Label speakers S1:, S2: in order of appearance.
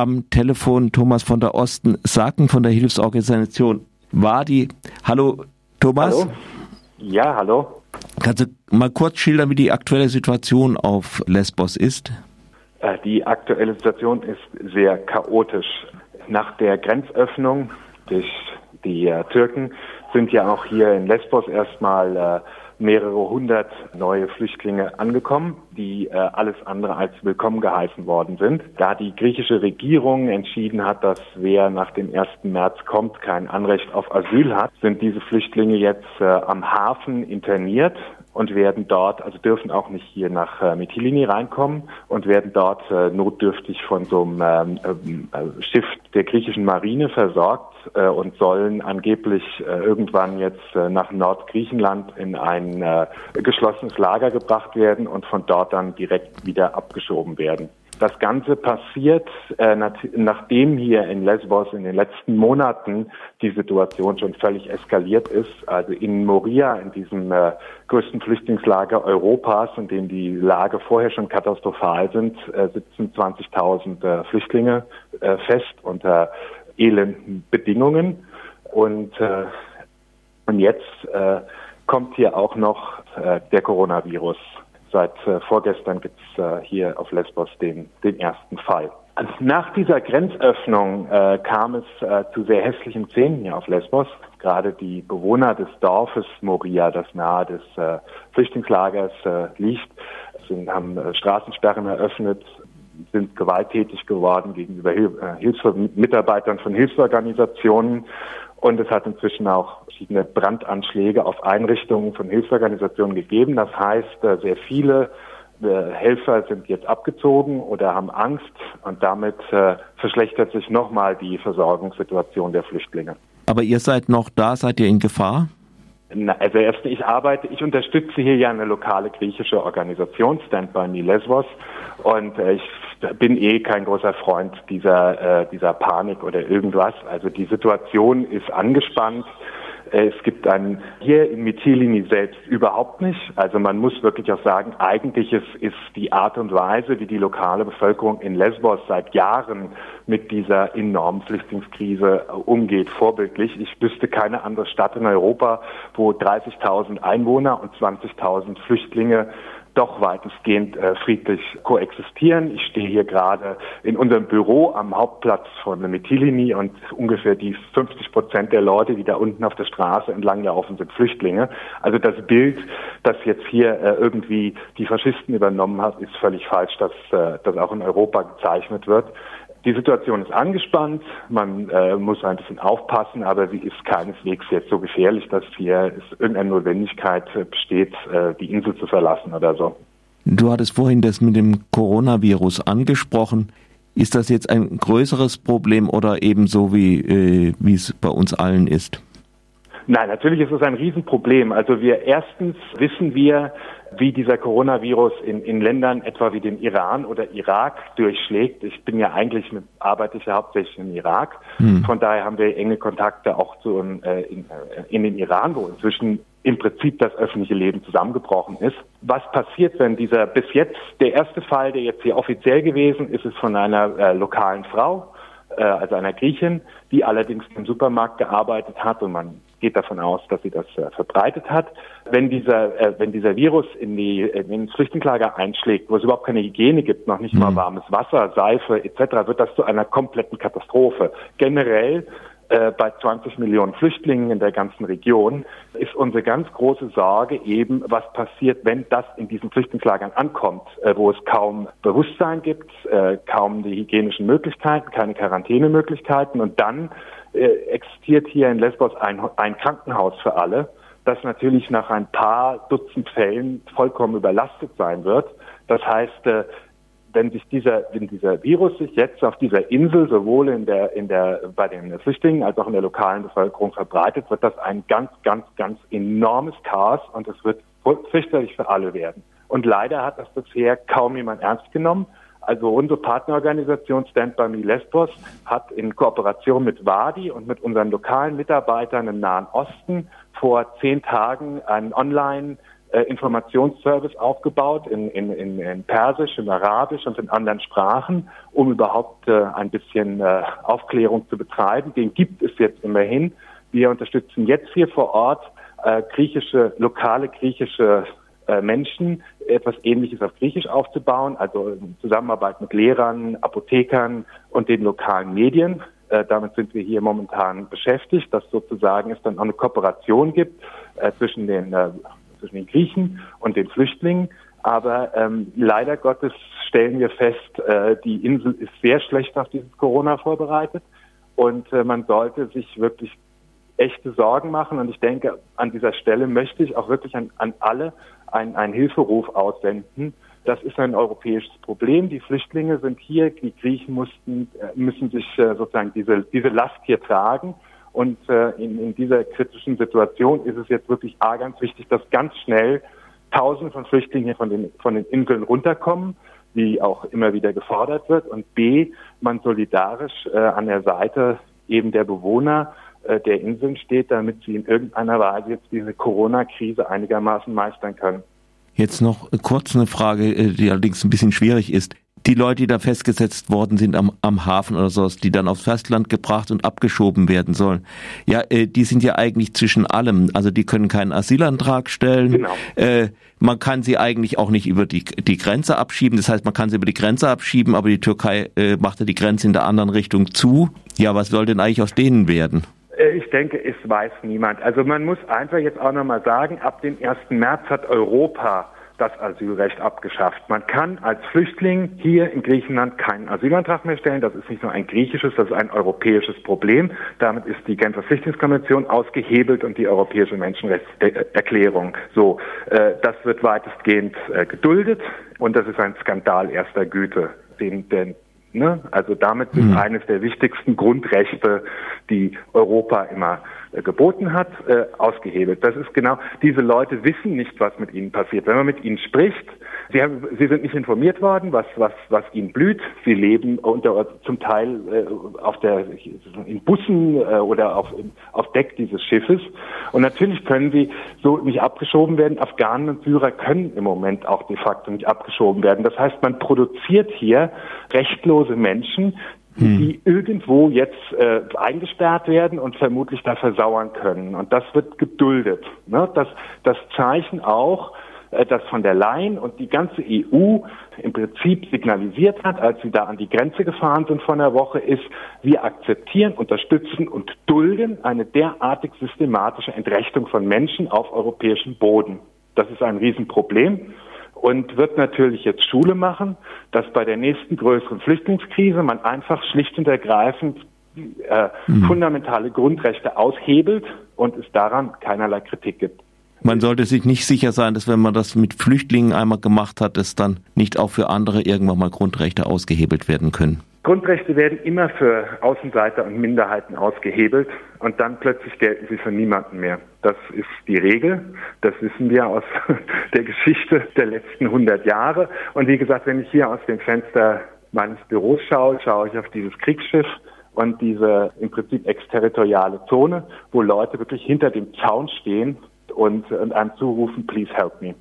S1: am Telefon Thomas von der Osten Sacken von der Hilfsorganisation Wadi. Hallo Thomas.
S2: Hallo. Ja, hallo.
S1: Kannst du mal kurz schildern, wie die aktuelle Situation auf Lesbos ist?
S2: Äh, die aktuelle Situation ist sehr chaotisch. Nach der Grenzöffnung durch die äh, Türken sind ja auch hier in Lesbos erstmal äh, mehrere hundert neue Flüchtlinge angekommen, die äh, alles andere als willkommen geheißen worden sind. Da die griechische Regierung entschieden hat, dass wer nach dem 1. März kommt, kein Anrecht auf Asyl hat, sind diese Flüchtlinge jetzt äh, am Hafen interniert und werden dort, also dürfen auch nicht hier nach äh, Mytilini reinkommen und werden dort äh, notdürftig von so einem ähm, äh, Schiff der griechischen Marine versorgt äh, und sollen angeblich äh, irgendwann jetzt äh, nach Nordgriechenland in ein äh, geschlossenes Lager gebracht werden und von dort dann direkt wieder abgeschoben werden. Das Ganze passiert, äh, nachdem hier in Lesbos in den letzten Monaten die Situation schon völlig eskaliert ist. Also in Moria, in diesem äh, größten Flüchtlingslager Europas, in dem die Lage vorher schon katastrophal sind, äh, sitzen 20.000 äh, Flüchtlinge äh, fest unter elenden Bedingungen. Und, äh, und jetzt kommt hier auch noch der Coronavirus Seit äh, vorgestern gibt es äh, hier auf Lesbos den, den ersten Fall. Also nach dieser Grenzöffnung äh, kam es äh, zu sehr hässlichen Szenen hier auf Lesbos. Gerade die Bewohner des Dorfes Moria, das nahe des äh, Flüchtlingslagers äh, liegt, sind, haben Straßensperren eröffnet, sind gewalttätig geworden gegenüber Hil Hilfsmitarbeitern von Hilfsorganisationen und es hat inzwischen auch verschiedene Brandanschläge auf Einrichtungen von Hilfsorganisationen gegeben. Das heißt, äh, sehr viele äh, Helfer sind jetzt abgezogen oder haben Angst und damit äh, verschlechtert sich nochmal die Versorgungssituation der Flüchtlinge.
S1: Aber ihr seid noch da, seid ihr in Gefahr?
S2: Na, also erst, ich arbeite, ich unterstütze hier ja eine lokale griechische Organisation, Stand by Me Lesbos, und äh, ich bin eh kein großer Freund dieser, äh, dieser Panik oder irgendwas. Also die Situation ist angespannt. Äh, es gibt einen hier in Mytilini selbst überhaupt nicht. Also man muss wirklich auch sagen, eigentlich ist, ist die Art und Weise, wie die lokale Bevölkerung in Lesbos seit Jahren mit dieser enormen Flüchtlingskrise umgeht, vorbildlich. Ich wüsste keine andere Stadt in Europa, wo 30.000 Einwohner und 20.000 Flüchtlinge doch weitestgehend äh, friedlich koexistieren. Ich stehe hier gerade in unserem Büro am Hauptplatz von Mytilini und ungefähr die 50 Prozent der Leute, die da unten auf der Straße entlang laufen, sind Flüchtlinge. Also das Bild, das jetzt hier äh, irgendwie die Faschisten übernommen hat, ist völlig falsch, dass äh, das auch in Europa gezeichnet wird. Die Situation ist angespannt, man äh, muss ein bisschen aufpassen, aber sie ist keineswegs jetzt so gefährlich, dass hier irgendeine Notwendigkeit besteht, äh, die Insel zu verlassen oder so.
S1: Du hattest vorhin das mit dem Coronavirus angesprochen. Ist das jetzt ein größeres Problem oder ebenso wie, äh, wie es bei uns allen ist?
S2: Nein, natürlich ist es ein Riesenproblem. Also wir erstens wissen wir, wie dieser Coronavirus in, in Ländern etwa wie dem Iran oder Irak durchschlägt. Ich bin ja eigentlich mit, arbeite ich ja hauptsächlich im Irak. Hm. Von daher haben wir enge Kontakte auch zu, äh, in, äh, in den Iran, wo inzwischen im Prinzip das öffentliche Leben zusammengebrochen ist. Was passiert, wenn dieser bis jetzt der erste Fall, der jetzt hier offiziell gewesen ist, ist von einer äh, lokalen Frau, äh, also einer Griechin, die allerdings im Supermarkt gearbeitet hat und man geht davon aus, dass sie das äh, verbreitet hat. Wenn dieser, äh, wenn dieser Virus in die in ins Flüchtlingslager einschlägt, wo es überhaupt keine Hygiene gibt, noch nicht mal mhm. warmes Wasser, Seife etc., wird das zu einer kompletten Katastrophe. Generell äh, bei 20 Millionen Flüchtlingen in der ganzen Region ist unsere ganz große Sorge eben, was passiert, wenn das in diesen Flüchtlingslagern ankommt, äh, wo es kaum Bewusstsein gibt, äh, kaum die hygienischen Möglichkeiten, keine Quarantänemöglichkeiten und dann äh, existiert hier in Lesbos ein, ein Krankenhaus für alle, das natürlich nach ein paar Dutzend Fällen vollkommen überlastet sein wird. Das heißt, äh, wenn sich dieser, wenn dieser Virus sich jetzt auf dieser Insel sowohl in der, in der, bei den Flüchtlingen als auch in der lokalen Bevölkerung verbreitet, wird das ein ganz, ganz, ganz enormes Chaos und es wird fürchterlich für alle werden. Und leider hat das bisher kaum jemand ernst genommen. Also unsere Partnerorganisation Stand By Me Lesbos hat in Kooperation mit Wadi und mit unseren lokalen Mitarbeitern im Nahen Osten vor zehn Tagen ein Online äh, Informationsservice aufgebaut in, in, in, in Persisch, in Arabisch und in anderen Sprachen, um überhaupt äh, ein bisschen äh, Aufklärung zu betreiben. Den gibt es jetzt immerhin. Wir unterstützen jetzt hier vor Ort äh, griechische, lokale griechische äh, Menschen, etwas Ähnliches auf Griechisch aufzubauen, also in Zusammenarbeit mit Lehrern, Apothekern und den lokalen Medien. Äh, damit sind wir hier momentan beschäftigt, dass sozusagen es dann auch eine Kooperation gibt äh, zwischen den äh, zwischen den Griechen und den Flüchtlingen. Aber ähm, leider Gottes stellen wir fest, äh, die Insel ist sehr schlecht auf dieses Corona vorbereitet und äh, man sollte sich wirklich echte Sorgen machen. Und ich denke, an dieser Stelle möchte ich auch wirklich an, an alle einen, einen Hilferuf aussenden. Das ist ein europäisches Problem. Die Flüchtlinge sind hier, die Griechen mussten, äh, müssen sich äh, sozusagen diese, diese Last hier tragen. Und äh, in, in dieser kritischen Situation ist es jetzt wirklich A, ganz wichtig, dass ganz schnell Tausende von Flüchtlingen von den, von den Inseln runterkommen, wie auch immer wieder gefordert wird. Und B, man solidarisch äh, an der Seite eben der Bewohner äh, der Inseln steht, damit sie in irgendeiner Weise jetzt diese Corona-Krise einigermaßen meistern können.
S1: Jetzt noch kurz eine Frage, äh, die allerdings ein bisschen schwierig ist die Leute, die da festgesetzt worden sind am, am Hafen oder sowas, die dann aufs Festland gebracht und abgeschoben werden sollen, ja, äh, die sind ja eigentlich zwischen allem. Also die können keinen Asylantrag stellen. Genau. Äh, man kann sie eigentlich auch nicht über die, die Grenze abschieben. Das heißt, man kann sie über die Grenze abschieben, aber die Türkei äh, macht ja die Grenze in der anderen Richtung zu. Ja, was soll denn eigentlich aus denen werden?
S2: Äh, ich denke, es weiß niemand. Also man muss einfach jetzt auch nochmal sagen, ab dem 1. März hat Europa das Asylrecht abgeschafft. Man kann als Flüchtling hier in Griechenland keinen Asylantrag mehr stellen. Das ist nicht nur ein griechisches, das ist ein europäisches Problem. Damit ist die Genfer Flüchtlingskonvention ausgehebelt und die Europäische Menschenrechtserklärung. So, äh, das wird weitestgehend äh, geduldet und das ist ein Skandal erster Güte, den, den Ne? Also damit ist mhm. eines der wichtigsten Grundrechte, die Europa immer äh, geboten hat, äh, ausgehebelt. Das ist genau, diese Leute wissen nicht, was mit ihnen passiert. Wenn man mit ihnen spricht, sie, haben, sie sind nicht informiert worden, was, was, was ihnen blüht. Sie leben unter, zum Teil äh, auf der, in Bussen äh, oder auf, auf Deck dieses Schiffes. Und natürlich können sie so nicht abgeschoben werden. Afghanen und Syrer können im Moment auch de facto nicht abgeschoben werden. Das heißt, man produziert hier rechtlose Menschen, hm. die irgendwo jetzt äh, eingesperrt werden und vermutlich da versauern können. Und das wird geduldet. Ne? Das, das Zeichen auch, äh, das von der Leyen und die ganze EU im Prinzip signalisiert hat, als sie da an die Grenze gefahren sind vor einer Woche, ist, wir akzeptieren, unterstützen und dulden eine derartig systematische Entrechtung von Menschen auf europäischem Boden. Das ist ein Riesenproblem und wird natürlich jetzt Schule machen, dass bei der nächsten größeren Flüchtlingskrise man einfach schlicht und ergreifend äh, mhm. fundamentale Grundrechte aushebelt und es daran keinerlei Kritik gibt.
S1: Man sollte sich nicht sicher sein, dass wenn man das mit Flüchtlingen einmal gemacht hat, dass dann nicht auch für andere irgendwann mal Grundrechte ausgehebelt werden können.
S2: Grundrechte werden immer für Außenseiter und Minderheiten ausgehebelt und dann plötzlich gelten sie für niemanden mehr. Das ist die Regel. Das wissen wir aus der Geschichte der letzten 100 Jahre. Und wie gesagt, wenn ich hier aus dem Fenster meines Büros schaue, schaue ich auf dieses Kriegsschiff und diese im Prinzip exterritoriale Zone, wo Leute wirklich hinter dem Zaun stehen und, und einem zurufen, please help me.